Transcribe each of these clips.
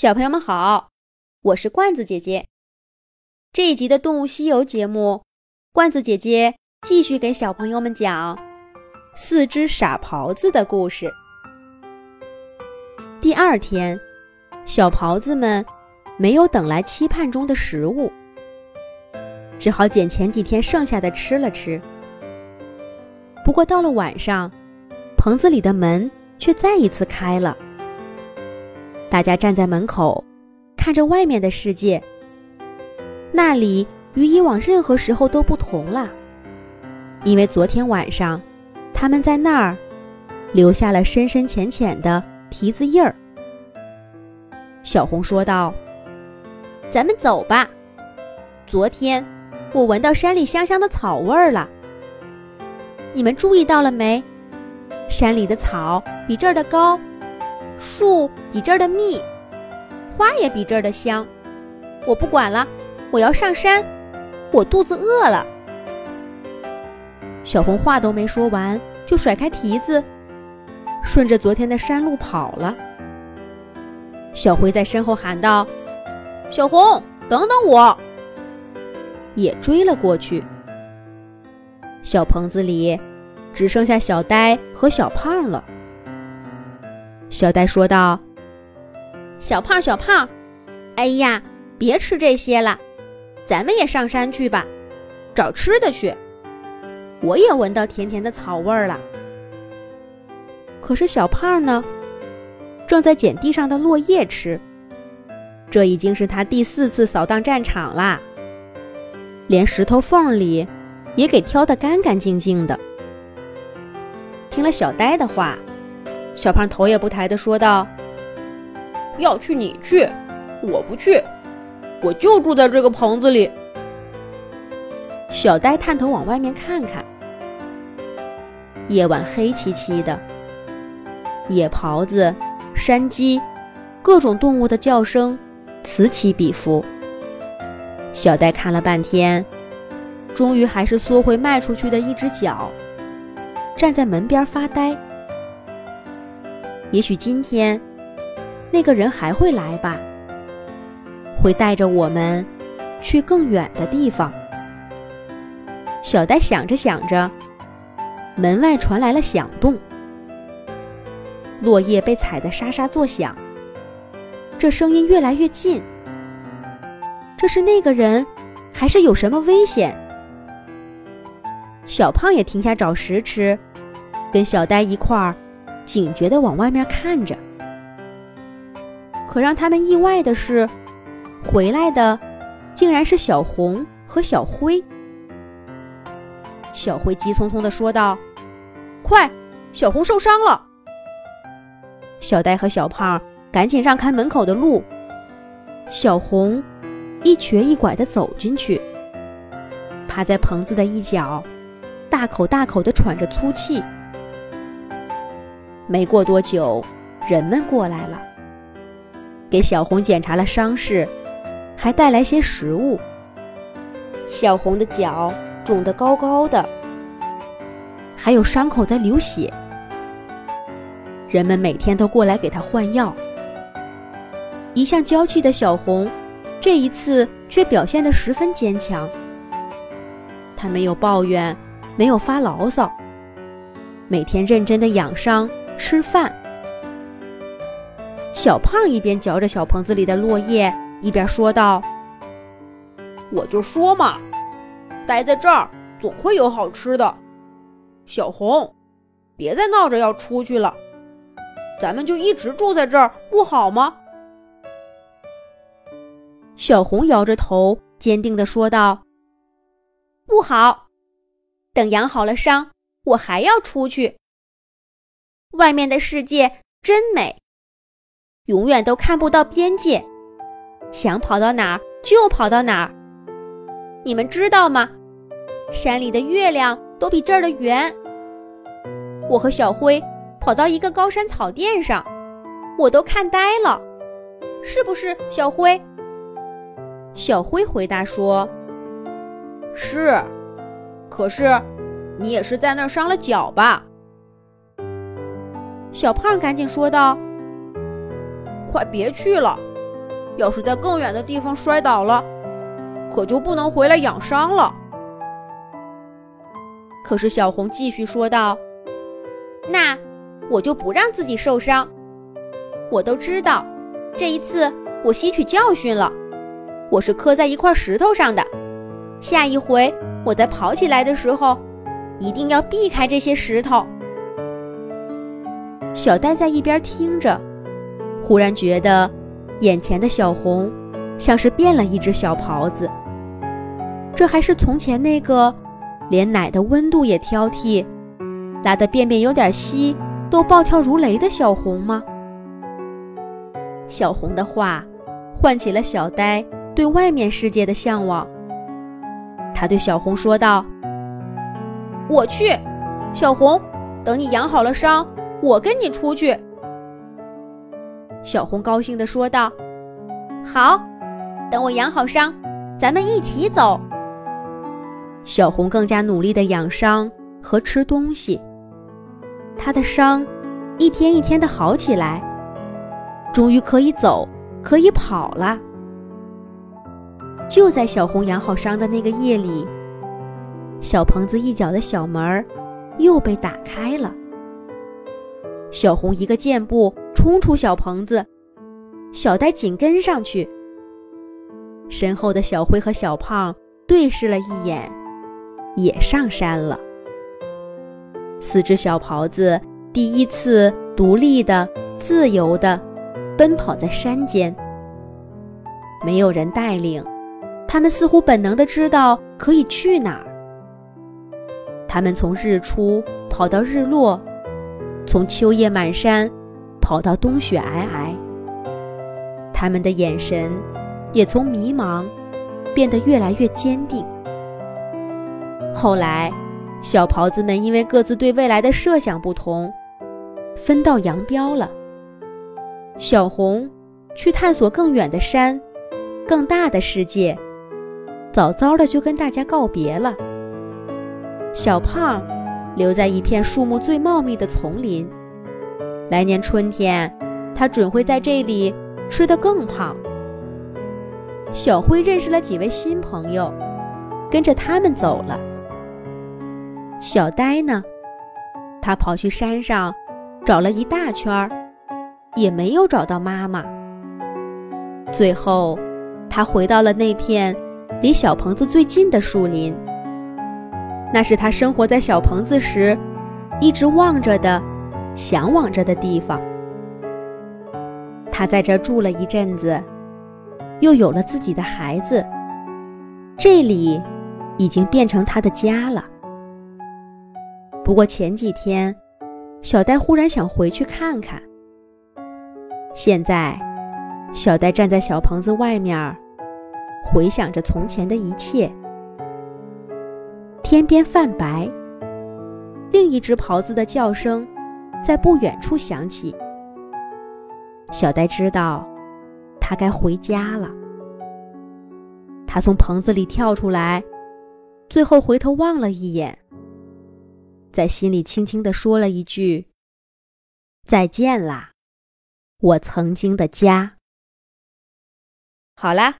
小朋友们好，我是罐子姐姐。这一集的《动物西游》节目，罐子姐姐继续给小朋友们讲四只傻狍子的故事。第二天，小狍子们没有等来期盼中的食物，只好捡前几天剩下的吃了吃。不过到了晚上，棚子里的门却再一次开了。大家站在门口，看着外面的世界。那里与以往任何时候都不同了，因为昨天晚上，他们在那儿留下了深深浅浅的蹄子印儿。小红说道：“咱们走吧。昨天我闻到山里香香的草味儿了。你们注意到了没？山里的草比这儿的高。”树比这儿的密，花也比这儿的香。我不管了，我要上山。我肚子饿了。小红话都没说完，就甩开蹄子，顺着昨天的山路跑了。小灰在身后喊道：“小红，等等我！”也追了过去。小棚子里只剩下小呆和小胖了。小呆说道：“小胖，小胖，哎呀，别吃这些了，咱们也上山去吧，找吃的去。我也闻到甜甜的草味儿了。可是小胖呢，正在捡地上的落叶吃。这已经是他第四次扫荡战场啦，连石头缝里也给挑得干干净净的。听了小呆的话。”小胖头也不抬地说道：“要去你去，我不去，我就住在这个棚子里。”小呆探头往外面看看，夜晚黑漆漆的，野狍子、山鸡，各种动物的叫声此起彼伏。小呆看了半天，终于还是缩回迈出去的一只脚，站在门边发呆。也许今天，那个人还会来吧，会带着我们去更远的地方。小呆想着想着，门外传来了响动，落叶被踩得沙沙作响。这声音越来越近，这是那个人，还是有什么危险？小胖也停下找食吃，跟小呆一块儿。警觉地往外面看着，可让他们意外的是，回来的竟然是小红和小灰。小灰急匆匆地说道：“快，小红受伤了！”小呆和小胖赶紧让开门口的路。小红一瘸一拐地走进去，趴在棚子的一角，大口大口地喘着粗气。没过多久，人们过来了，给小红检查了伤势，还带来些食物。小红的脚肿得高高的，还有伤口在流血。人们每天都过来给她换药。一向娇气的小红，这一次却表现得十分坚强。她没有抱怨，没有发牢骚，每天认真的养伤。吃饭，小胖一边嚼着小棚子里的落叶，一边说道：“我就说嘛，待在这儿总会有好吃的。小红，别再闹着要出去了，咱们就一直住在这儿不好吗？”小红摇着头，坚定地说道：“不好，等养好了伤，我还要出去。”外面的世界真美，永远都看不到边界，想跑到哪儿就跑到哪儿。你们知道吗？山里的月亮都比这儿的圆。我和小灰跑到一个高山草甸上，我都看呆了，是不是？小灰？小灰回答说：“是。可是，你也是在那儿伤了脚吧？”小胖赶紧说道：“快别去了，要是在更远的地方摔倒了，可就不能回来养伤了。可是小红继续说道：“那我就不让自己受伤。我都知道，这一次我吸取教训了。我是磕在一块石头上的，下一回我在跑起来的时候，一定要避开这些石头。”小呆在一边听着，忽然觉得眼前的小红像是变了一只小狍子。这还是从前那个。连奶的温度也挑剔，拉的便便有点稀都暴跳如雷的小红吗？小红的话唤起了小呆对外面世界的向往。他对小红说道：“我去，小红，等你养好了伤，我跟你出去。”小红高兴地说道：“好，等我养好伤，咱们一起走。”小红更加努力的养伤和吃东西，她的伤一天一天的好起来，终于可以走，可以跑了。就在小红养好伤的那个夜里，小棚子一角的小门儿又被打开了。小红一个箭步冲出小棚子，小呆紧跟上去。身后的小灰和小胖对视了一眼。也上山了。四只小狍子第一次独立的、自由的奔跑在山间，没有人带领，他们似乎本能的知道可以去哪儿。他们从日出跑到日落，从秋叶满山跑到冬雪皑皑。他们的眼神也从迷茫变得越来越坚定。后来，小狍子们因为各自对未来的设想不同，分道扬镳了。小红去探索更远的山、更大的世界，早早的就跟大家告别了。小胖留在一片树木最茂密的丛林，来年春天，它准会在这里吃得更胖。小灰认识了几位新朋友，跟着他们走了。小呆呢？他跑去山上，找了一大圈儿，也没有找到妈妈。最后，他回到了那片离小棚子最近的树林。那是他生活在小棚子时，一直望着的、向往着的地方。他在这住了一阵子，又有了自己的孩子。这里，已经变成他的家了。不过前几天，小呆忽然想回去看看。现在，小呆站在小棚子外面，回想着从前的一切。天边泛白，另一只狍子的叫声在不远处响起。小呆知道，他该回家了。他从棚子里跳出来，最后回头望了一眼。在心里轻轻地说了一句：“再见啦，我曾经的家。”好啦，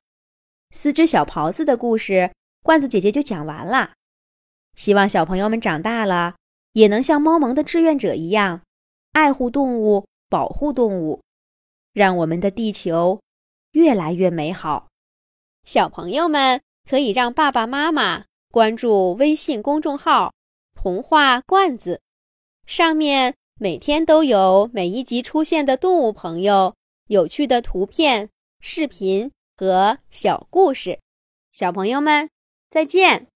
四只小狍子的故事，罐子姐姐就讲完了。希望小朋友们长大了，也能像猫萌的志愿者一样，爱护动物，保护动物，让我们的地球越来越美好。小朋友们可以让爸爸妈妈关注微信公众号。童话罐子，上面每天都有每一集出现的动物朋友、有趣的图片、视频和小故事。小朋友们，再见。